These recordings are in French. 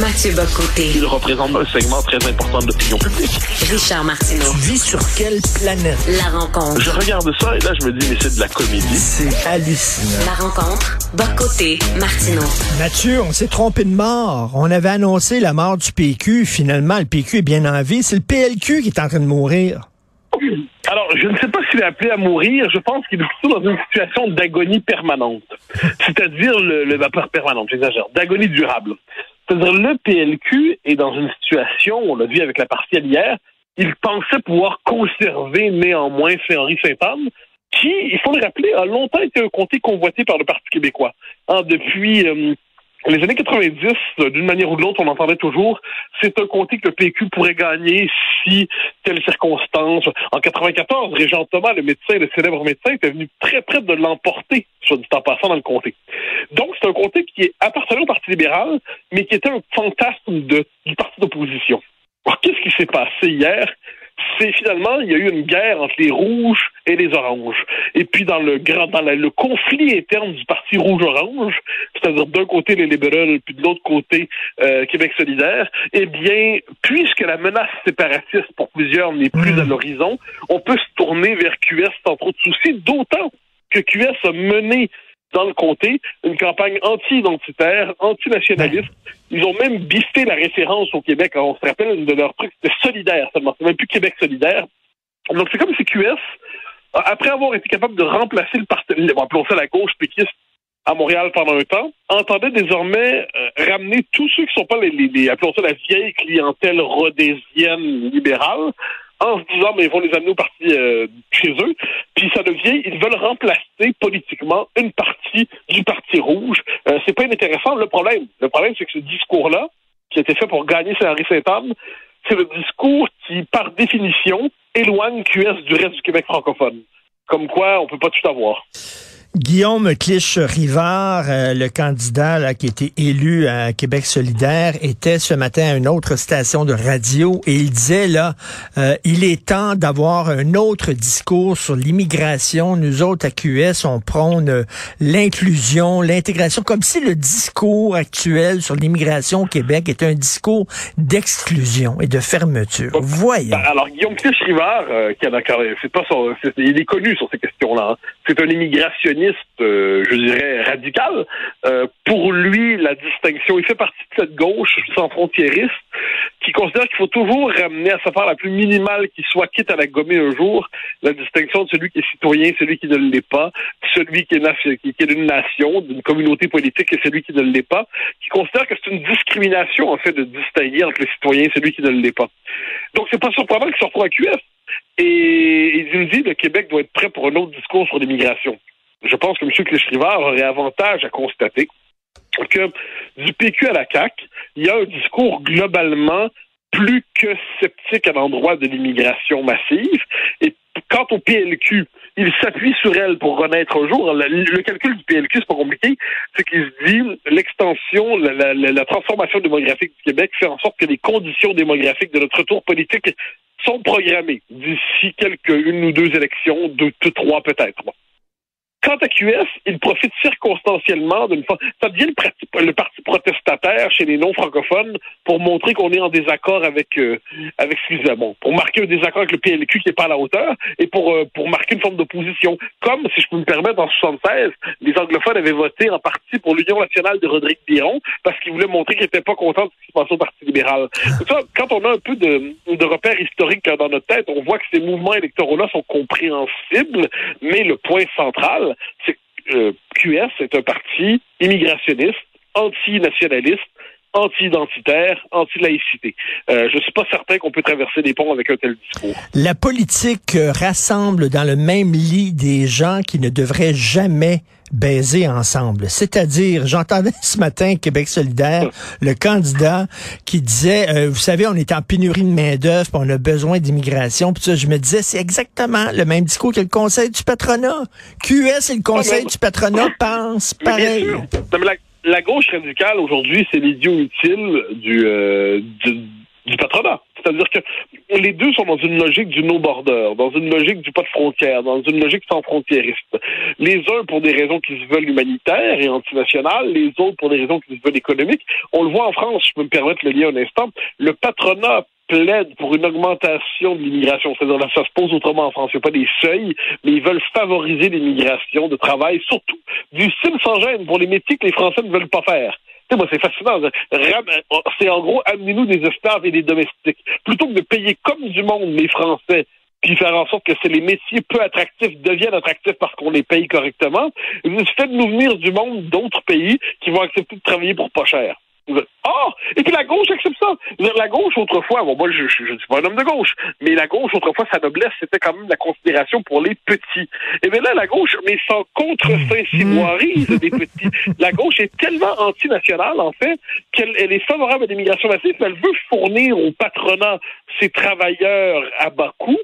Mathieu Bocoté. Il représente un segment très important de l'opinion publique. Richard Martineau. Tu vis sur quelle planète? La rencontre. Je regarde ça et là, je me dis, mais c'est de la comédie. C'est hallucinant. La rencontre. Bocoté. Martineau. Mathieu, on s'est trompé de mort. On avait annoncé la mort du PQ. Finalement, le PQ est bien en vie. C'est le PLQ qui est en train de mourir. Alors, je ne sais pas s'il est appelé à mourir. Je pense qu'il est plutôt dans une situation d'agonie permanente. C'est-à-dire le, le vapeur permanente, j'exagère, d'agonie durable. C'est-à-dire le PLQ est dans une situation, on l'a vu avec la partielle hier, il pensait pouvoir conserver néanmoins Saint-Henri Saint-Anne, qui, il faut le rappeler, a longtemps été un comté convoité par le Parti québécois. Hein, depuis euh, les années 90, d'une manière ou de l'autre, on entendait toujours, c'est un comté que le PQ pourrait gagner si telle circonstance. En 94, Régent Thomas, le médecin, le célèbre médecin, était venu très près de l'emporter, soit du temps passant, dans le comté. Donc, c'est un comté qui est appartenant au Parti libéral, mais qui était un fantasme de, du parti d'opposition. Alors, qu'est-ce qui s'est passé hier? C'est finalement, il y a eu une guerre entre les rouges et les oranges. Et puis dans le grand, dans le conflit interne du parti rouge-orange, c'est-à-dire d'un côté les libéraux, puis de l'autre côté euh, Québec solidaire, eh bien, puisque la menace séparatiste pour plusieurs n'est plus à l'horizon, on peut se tourner vers QS sans trop de soucis, d'autant que QS a mené dans le comté une campagne anti-identitaire, anti-nationaliste. Ils ont même biffé la référence au Québec. on se rappelle, une de leurs trucs, c'était solidaire seulement. C'est même plus Québec solidaire. Donc, c'est comme si QS, après avoir été capable de remplacer le parti, appelons ça la gauche péquiste, à Montréal pendant un temps, entendait désormais euh, ramener tous ceux qui sont pas les, les, appelons ça la vieille clientèle rhodésienne libérale, en se disant mais ils vont les amener au parti euh, chez eux. Ils veulent remplacer politiquement une partie du parti rouge. Euh, c'est pas inintéressant. Le problème, le problème, c'est que ce discours-là, qui a été fait pour gagner Saint-Henri Saint-Anne, c'est le discours qui, par définition, éloigne QS du reste du Québec francophone. Comme quoi, on peut pas tout avoir. Guillaume Clich-Rivard, euh, le candidat là, qui a été élu à Québec solidaire, était ce matin à une autre station de radio et il disait là, euh, il est temps d'avoir un autre discours sur l'immigration. Nous autres à QS, on prône euh, l'inclusion, l'intégration, comme si le discours actuel sur l'immigration au Québec était un discours d'exclusion et de fermeture. Voyons. Ben, alors Guillaume Clich-Rivard, qui a, c'est pas son, il est connu sur ces questions-là. Hein. C'est un immigrationniste euh, je dirais, radical. Euh, pour lui, la distinction, il fait partie de cette gauche sans frontiériste qui considère qu'il faut toujours ramener à sa part la plus minimale qui soit, quitte à la gommer un jour, la distinction de celui qui est citoyen, celui qui ne l'est pas, celui qui est, d'une nation, d'une communauté politique et celui qui ne l'est pas, qui considère que c'est une discrimination, en fait, de distinguer entre le citoyen et celui qui ne l'est pas. Donc, c'est pas surprenant qu'il se retrouve à QF. Et il nous dit que le Québec doit être prêt pour un autre discours sur l'immigration je pense que M. Clichrivard aurait avantage à constater que du PQ à la CAQ, il y a un discours globalement plus que sceptique à l'endroit de l'immigration massive. Et quant au PLQ, il s'appuie sur elle pour renaître un jour. Le, calcul du PLQ, c'est pas compliqué. C'est qu'il se dit l'extension, la, transformation démographique du Québec fait en sorte que les conditions démographiques de notre retour politique sont programmées d'ici quelques une ou deux élections, deux, deux trois peut-être. Quant à QS, il profite circonstanciellement d'une fois. Ça devient le, parti, protestataire chez les non-francophones pour montrer qu'on est en désaccord avec, euh, avec bon, pour marquer un désaccord avec le PLQ qui n'est pas à la hauteur et pour, euh, pour marquer une forme d'opposition. Comme, si je peux me permettre, en 76, les anglophones avaient voté en partie pour l'Union nationale de Rodrigue Biron parce qu'ils voulaient montrer qu'ils n'étaient pas contents de ce qui se passait au Parti libéral. quand on a un peu de, de repères historiques dans notre tête, on voit que ces mouvements électoraux-là sont compréhensibles, mais le point central, c'est QS est un parti immigrationniste, anti-nationaliste, anti-identitaire, anti-laïcité. Euh, je ne suis pas certain qu'on peut traverser des ponts avec un tel discours. La politique euh, rassemble dans le même lit des gens qui ne devraient jamais baiser ensemble. C'est-à-dire, j'entendais ce matin Québec solidaire, le candidat qui disait, euh, vous savez, on est en pénurie de main-d'œuvre, on a besoin d'immigration. Puis ça, je me disais, c'est exactement le même discours que le Conseil du patronat. QS et le Conseil du patronat pensent pareil la gauche radicale aujourd'hui, c'est l'idiot utile du, euh, du patronat. C'est-à-dire que les deux sont dans une logique du no-border, dans une logique du pas de frontières, dans une logique sans frontiériste. Les uns pour des raisons qui se veulent humanitaires et antinationales, les autres pour des raisons qui se veulent économiques. On le voit en France, je peux me permettre le lire un instant, le patronat plaide pour une augmentation de l'immigration. C'est-à-dire, ça se pose autrement en France. Il n'y a pas des seuils, mais ils veulent favoriser l'immigration de travail, surtout du style sans gêne pour les métiers que les Français ne veulent pas faire. Moi, c'est fascinant. C'est en gros, amenez-nous des esclaves et des domestiques. Plutôt que de payer comme du monde les Français puis faire en sorte que c'est les métiers peu attractifs deviennent attractifs parce qu'on les paye correctement, faites-nous venir du monde d'autres pays qui vont accepter de travailler pour pas cher. Ah! Et puis la gauche accepte ça. La gauche, autrefois, bon, moi, je ne suis pas un homme de gauche, mais la gauche, autrefois, sa noblesse, c'était quand même la considération pour les petits. Et bien là, la gauche, mais sans contre-saint-simoirise des petits, la gauche est tellement antinationale, en fait, qu'elle elle est favorable à l'immigration massive, mais elle veut fournir au patronat ses travailleurs à bas coût,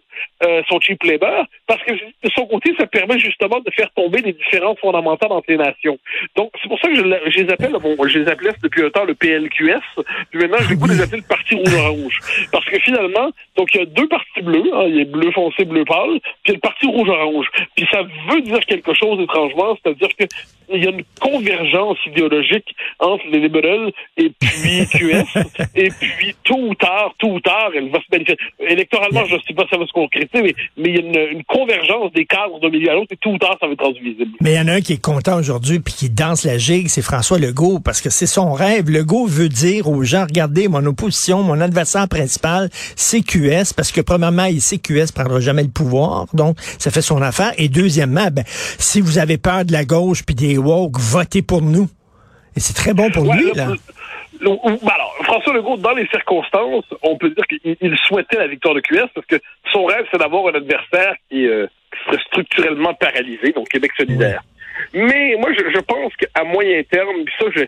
euh, son cheap labor, parce que de son côté, ça permet justement de faire tomber les différences fondamentales entre les nations. Donc, c'est pour ça que je, je les appelle, bon, je les appelais depuis un temps le Puis maintenant, je vais pas les appeler le Parti rouge-orange. Parce que finalement, donc il y a deux partis bleus, hein, il y a bleu foncé, bleu pâle, puis il y a le Parti rouge-orange. Puis ça veut dire quelque chose étrangement, c'est-à-dire que il y a une convergence idéologique entre les libéraux et puis QS, et puis tôt ou tard, tôt ou tard, elle va se manifester. Électoralement, je ne sais pas si ça va se concrétiser, mais, mais il y a une, convergence des cadres de milieu à l'autre, et tôt ou tard, ça va être rendu visible. Mais il y en a un qui est content aujourd'hui, puis qui danse la gigue, c'est François Legault, parce que c'est son rêve. Legault veut dire aux gens, regardez, mon opposition, mon adversaire principal, c'est QS, parce que premièrement, il sait QS prendra jamais le pouvoir, donc ça fait son affaire. Et deuxièmement, ben, si vous avez peur de la gauche puis des woke, votez pour nous. Et c'est très bon pour lui, là. Ben alors, François Legault, dans les circonstances, on peut dire qu'il souhaitait la victoire de QS parce que son rêve, c'est d'avoir un adversaire qui, euh, serait structurellement paralysé, donc Québec solidaire. Mais moi, je, pense qu'à moyen terme, ça, je,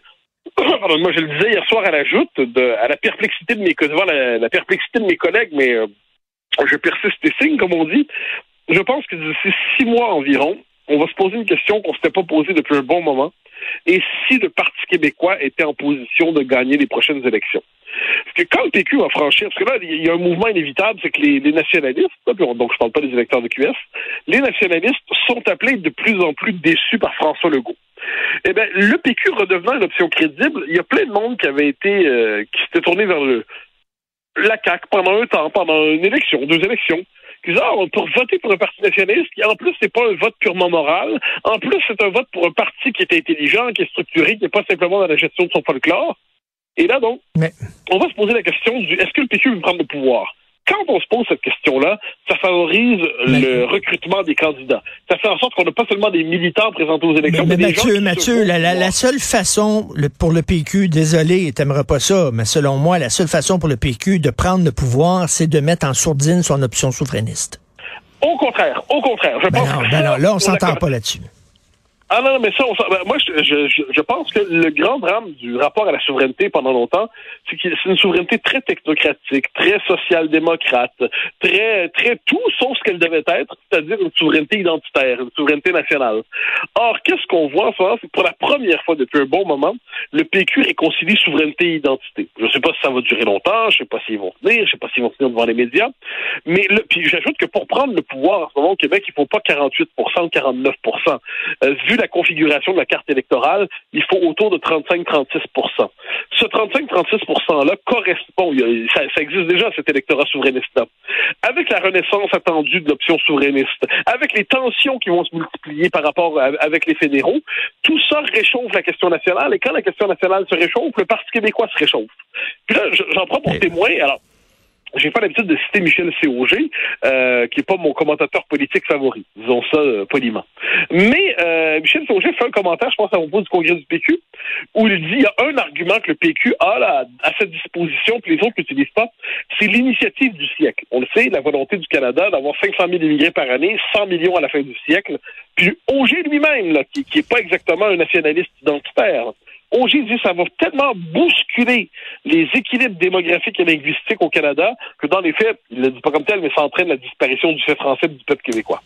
pardon, moi, je le disais hier soir à la joute, de, à la perplexité de mes, la, la perplexité de mes collègues, mais euh, je persiste et signe, comme on dit. Je pense que d'ici six mois environ, on va se poser une question qu'on ne s'était pas posée depuis un bon moment. Et si le Parti québécois était en position de gagner les prochaines élections? Parce que quand le PQ va franchir, parce que là, il y a un mouvement inévitable, c'est que les, nationalistes, donc je parle pas des électeurs de QS, les nationalistes sont appelés de plus en plus déçus par François Legault. Eh bien, le PQ redevenant une option crédible, il y a plein de monde qui avait été, euh, qui s'était tourné vers le, la CAQ pendant un temps, pendant une élection, deux élections pour voter pour un parti nationaliste, qui en plus, c'est pas un vote purement moral. En plus, c'est un vote pour un parti qui est intelligent, qui est structuré, qui n'est pas simplement dans la gestion de son folklore. Et là, donc, on va se poser la question du est-ce que le PQ veut prendre le pouvoir? Quand on se pose cette question-là, ça favorise le recrutement des candidats. Ça fait en sorte qu'on n'a pas seulement des militants présentés aux élections, mais, mais, Mathieu, Mathieu, la, seule façon pour le PQ, désolé, t'aimerais pas ça, mais selon moi, la seule façon pour le PQ de prendre le pouvoir, c'est de mettre en sourdine son option souverainiste. Au contraire, au contraire. Je ben pense non, ben non, là, on s'entend pas là-dessus. Ah non, mais ça, on, ben, moi, je, je, je, pense que le grand drame du rapport à la souveraineté pendant longtemps, c'est que c'est une souveraineté très technocratique, très social-démocrate, très, très tout sauf ce qu'elle devait être, c'est-à-dire une souveraineté identitaire, une souveraineté nationale. Or, qu'est-ce qu'on voit en ce moment, c'est pour la première fois depuis un bon moment, le PQ réconcilie souveraineté et identité. Je ne sais pas si ça va durer longtemps, je ne sais pas s'ils vont tenir, je ne sais pas s'ils vont tenir devant les médias, mais le, puis j'ajoute que pour prendre le pouvoir en ce moment au Québec, il ne faut pas 48 ou 49 euh, vu la configuration de la carte électorale, il faut autour de 35-36% Ce 35-36 %-là correspond, ça, ça, existe déjà, cet électorat souverainiste-là. Avec la renaissance attendue de l'option souverainiste, avec les tensions qui vont se multiplier par rapport avec les fédéraux, tout ça réchauffe la question nationale, et quand la question nationale se réchauffe, le Parti québécois se réchauffe. Puis là, j'en prends pour témoin, alors, j'ai pas l'habitude de citer Michel Cog, euh, qui est pas mon commentateur politique favori, disons ça euh, poliment. Mais euh, Michel Cog fait un commentaire, je pense, à propos du congrès du PQ, où il dit il y a un argument que le PQ a à sa disposition que les autres n'utilisent pas, c'est l'initiative du siècle. On le sait, la volonté du Canada d'avoir 500 000 immigrés par année, 100 millions à la fin du siècle. Puis Auger lui-même, qui, qui est pas exactement un nationaliste identitaire, Auger dit ça va tellement bousculer les équilibres démographiques et linguistiques au Canada que dans les faits, il ne le dit pas comme tel, mais ça entraîne la disparition du fait français du peuple québécois.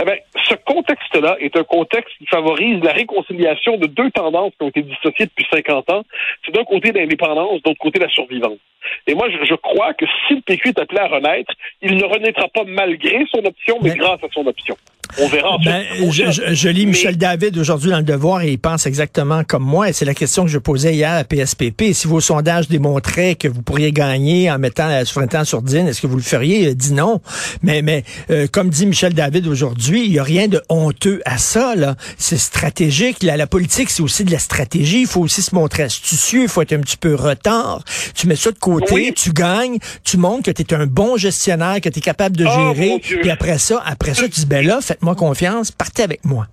Eh bien, ce contexte-là est un contexte qui favorise la réconciliation de deux tendances qui ont été dissociées depuis 50 ans. C'est d'un côté l'indépendance, d'autre côté la survivance. Et moi, je, je, crois que si le PQ est appelé à renaître, il ne renaîtra pas malgré son option, mais grâce à son option. On verra. Ben, je, je, je, lis Michel David aujourd'hui dans le Devoir et il pense exactement comme moi. Et c'est la question que je posais hier à PSPP. Si vos sondages démontraient que vous pourriez gagner en mettant la souveraineté en sourdine, est-ce que vous le feriez? Il dit non. Mais, mais euh, comme dit Michel David aujourd'hui, il n'y a rien de honteux à ça. là. C'est stratégique. La, la politique, c'est aussi de la stratégie. Il faut aussi se montrer astucieux. Il faut être un petit peu retard. Tu mets ça de côté, oui. tu gagnes, tu montres que tu es un bon gestionnaire, que tu es capable de Oh, gérer. Puis après ça, après ça, tu dis, ben là, faites-moi confiance, partez avec moi.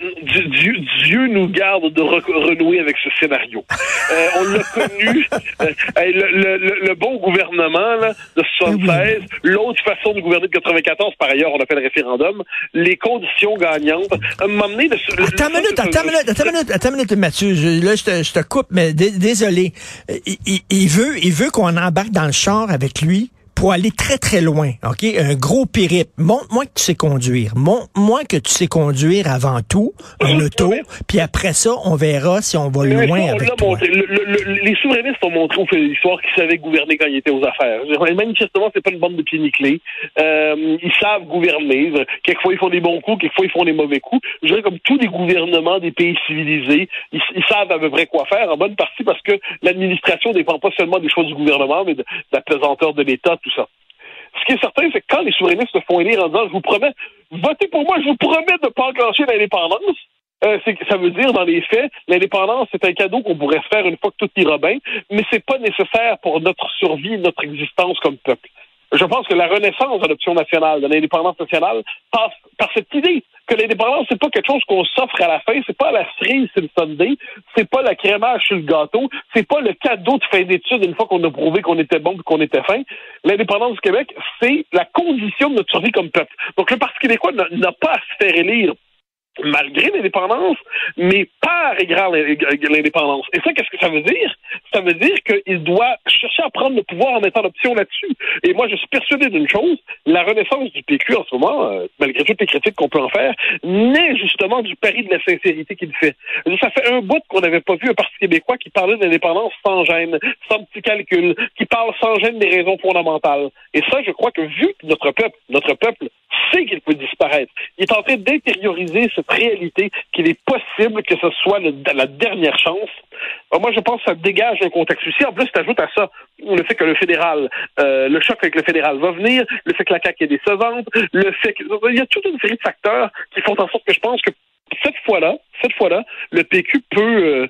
Dieu, Dieu, nous garde de re renouer avec ce scénario. Euh, on l'a connu, euh, le, le, le, bon gouvernement là, de 76, oui. l'autre façon de gouverner de 94, par ailleurs, on a fait le référendum, les conditions gagnantes. Donné, de, attends une minute, attends une minute, attends une minute, attends une minute, Mathieu, je, là, je te, je te coupe, mais désolé. Il, il, il veut, il veut qu'on embarque dans le char avec lui pour aller très, très loin, OK? Un gros périple. Montre-moi que tu sais conduire. Montre-moi que tu sais conduire avant tout, en auto, puis après ça, on verra si on va loin on avec toi. Le, le, les souverainistes ont montré au fil de l'histoire qu'ils savaient gouverner quand ils étaient aux affaires. Manifestement, c'est pas une bande de pieds nickelés. Euh, ils savent gouverner. Quelquefois, ils font des bons coups, quelquefois, ils font des mauvais coups. Je dirais comme tous les gouvernements des pays civilisés, ils, ils savent à peu près quoi faire, en bonne partie parce que l'administration dépend pas seulement des choix du gouvernement, mais de, de la pesanteur de l'État, Ce qui est certain, c'est que quand les souverainistes se font élire en disant, je vous promets, votez pour moi, je vous promets de ne pas enclencher l'indépendance, euh, ça veut dire, dans les faits, l'indépendance, c'est un cadeau qu'on pourrait se faire une fois que tout ira bien, mais c'est pas nécessaire pour notre survie, notre existence comme peuple. Je pense que la renaissance de l'option nationale, de l'indépendance nationale, passe par cette idée que l'indépendance, c'est pas quelque chose qu'on s'offre à la fin, c'est pas la cerise sur le Sunday, c'est pas la crémage sur le gâteau, c'est pas le cadeau de fin d'études une fois qu'on a prouvé qu'on était bon et qu'on était fin. L'indépendance du Québec, c'est la condition de notre survie comme peuple. Donc le Parti québécois n'a pas à se faire élire malgré l'indépendance, mais par égard l'indépendance. Et ça, qu'est-ce que ça veut dire? Ça veut dire qu'il doit chercher à prendre le pouvoir en mettant l'option là-dessus. Et moi, je suis persuadé d'une chose, la renaissance du PQ en ce moment, euh, malgré toutes les critiques qu'on peut en faire, naît justement du pari de la sincérité qu'il fait. Ça fait un bout qu'on n'avait pas vu un Parti québécois qui parlait d'indépendance sans gêne, sans petit calcul, qui parle sans gêne des raisons fondamentales. Et ça, je crois que vu que notre peuple, notre peuple qu'il peut disparaître, il est en train d'intérioriser cette réalité qu'il est possible que ce soit la dernière chance. Moi, je pense que ça dégage un contexte aussi. En plus, tu ajoutes à ça le fait que le fédéral, euh, le choc avec le fédéral va venir, le fait que la CAQ est décevante, le fait que... Il y a toute une série de facteurs qui font en sorte que je pense que cette fois-là, cette fois-là, le PQ peut... Euh,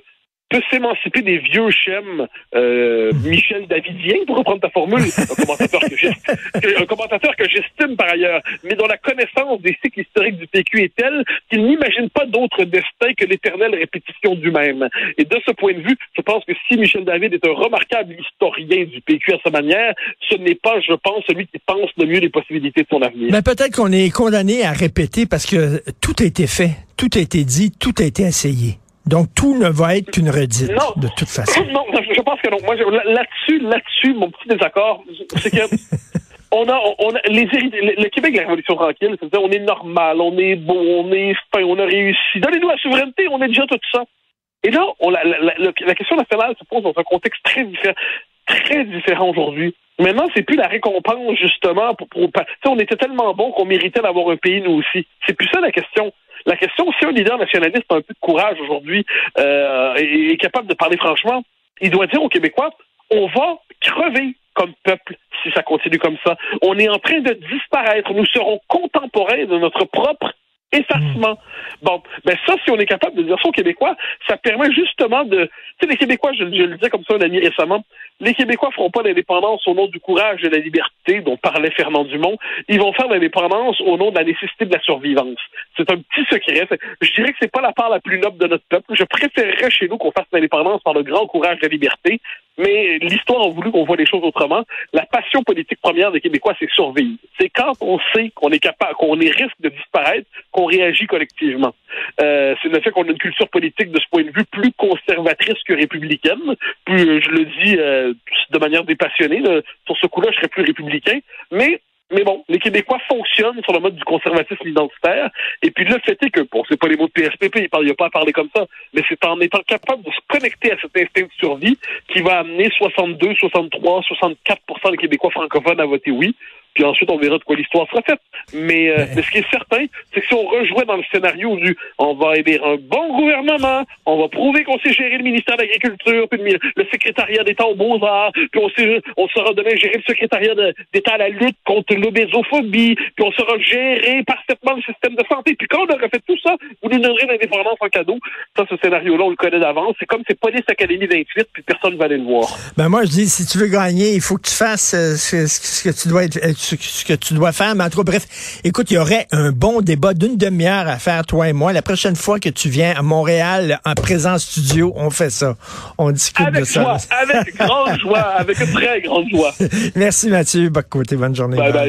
peut s'émanciper des vieux schèmes euh, Michel Davidien, pour reprendre ta formule, un commentateur que, j'estime par ailleurs, mais dont la connaissance des cycles historiques du PQ est telle qu'il n'imagine pas d'autre destin que l'éternelle répétition du même. Et de ce point de vue, je pense que si Michel David est un remarquable historien du PQ à sa manière, ce n'est pas, je pense, celui qui pense le mieux les possibilités de son avenir. Mais peut-être qu'on est condamné à répéter parce que tout a été fait, tout a été dit, tout a été essayé. Donc, tout ne va être qu'une redite, non, de toute façon. Non, je pense que non. Moi, là-dessus, là-dessus, mon petit désaccord, c'est que on a, on a les le, le Québec, la Révolution tranquille, c'est-à-dire on est normal, on est beau, on est fin, on a réussi. Donnez-nous la souveraineté, on est déjà tout ça. Et là, on, la, la, la, la question nationale se pose dans un contexte très différent, très différent aujourd'hui. Maintenant, c'est plus la récompense, justement, pour, pour, pour on était tellement bon qu'on méritait d'avoir un pays, nous aussi. C'est plus ça la question. La question, si un leader nationaliste a un peu de courage aujourd'hui euh, et est capable de parler franchement, il doit dire aux Québécois, on va crever comme peuple si ça continue comme ça. On est en train de disparaître. Nous serons contemporains de notre propre effacement. Bon, ben ça, si on est capable de dire ça aux Québécois, ça permet justement de... Tu sais, les Québécois, je, le disais comme ça un ami récemment, les Québécois feront pas l'indépendance au nom du courage et de la liberté dont parlait Fernand Dumont. Ils vont faire l'indépendance au nom de la nécessité de la survivance. C'est un petit secret. Je dirais que c'est pas la part la plus noble de notre peuple. Je préférerais chez nous qu'on fasse l'indépendance par le grand courage de la liberté. Mais l'histoire a voulu qu'on voit les choses autrement. La passion politique première des Québécois, c'est survivre. C'est quand on sait qu'on est capable, qu'on est risque de disparaître, qu'on réagit collectivement. Euh, c'est le fait qu'on a une culture politique de ce point de vue plus conservatrice que républicaine. Plus, je le dis euh, de manière dépassionnée. Là, sur ce coup-là, je serais plus républicain. Mais Mais bon, les Québécois fonctionnent sur le mode du conservatisme identitaire. Et puis le fait est que, bon, c'est pas les mots de PSPP, il n'y a pas à parler comme ça, mais c'est en étant capable de se connecter à cet instinct de survie qui va amener 62, 63, 64% des Québécois francophones à voter oui. Puis ensuite, on verra de quoi l'histoire sera faite. Mais, euh, mais ce qui est certain, c'est que si on rejouait dans le scénario du on va aider un bon gouvernement, on va prouver qu'on sait gérer le ministère de l'Agriculture, puis le, le secrétariat d'État aux Beaux-Arts, puis on, sait, on saura demain gérer le secrétariat d'État à la lutte contre l'obésophobie, puis on saura gérer parfaitement le système de santé. Puis quand on aura fait tout ça, vous nous donnerez l'indépendance en cadeau. Ça, ce scénario-là, on le connaît d'avance. C'est comme c'est Police Académie 28, puis personne ne va aller le voir. Ben moi, je dis, si tu veux gagner, il faut que tu fasses euh, ce, ce, que tu dois être, ce, que tu dois faire. Mais en tout cas, bref, écoute, il y aurait un bon débat d'une demi-heure à faire, toi et moi. La prochaine fois que tu viens à Montréal en présent studio, on fait ça. On discute avec de ça. Joie, avec grande joie, avec une très grande joie. Merci Mathieu. Bonne journée. Bye bye.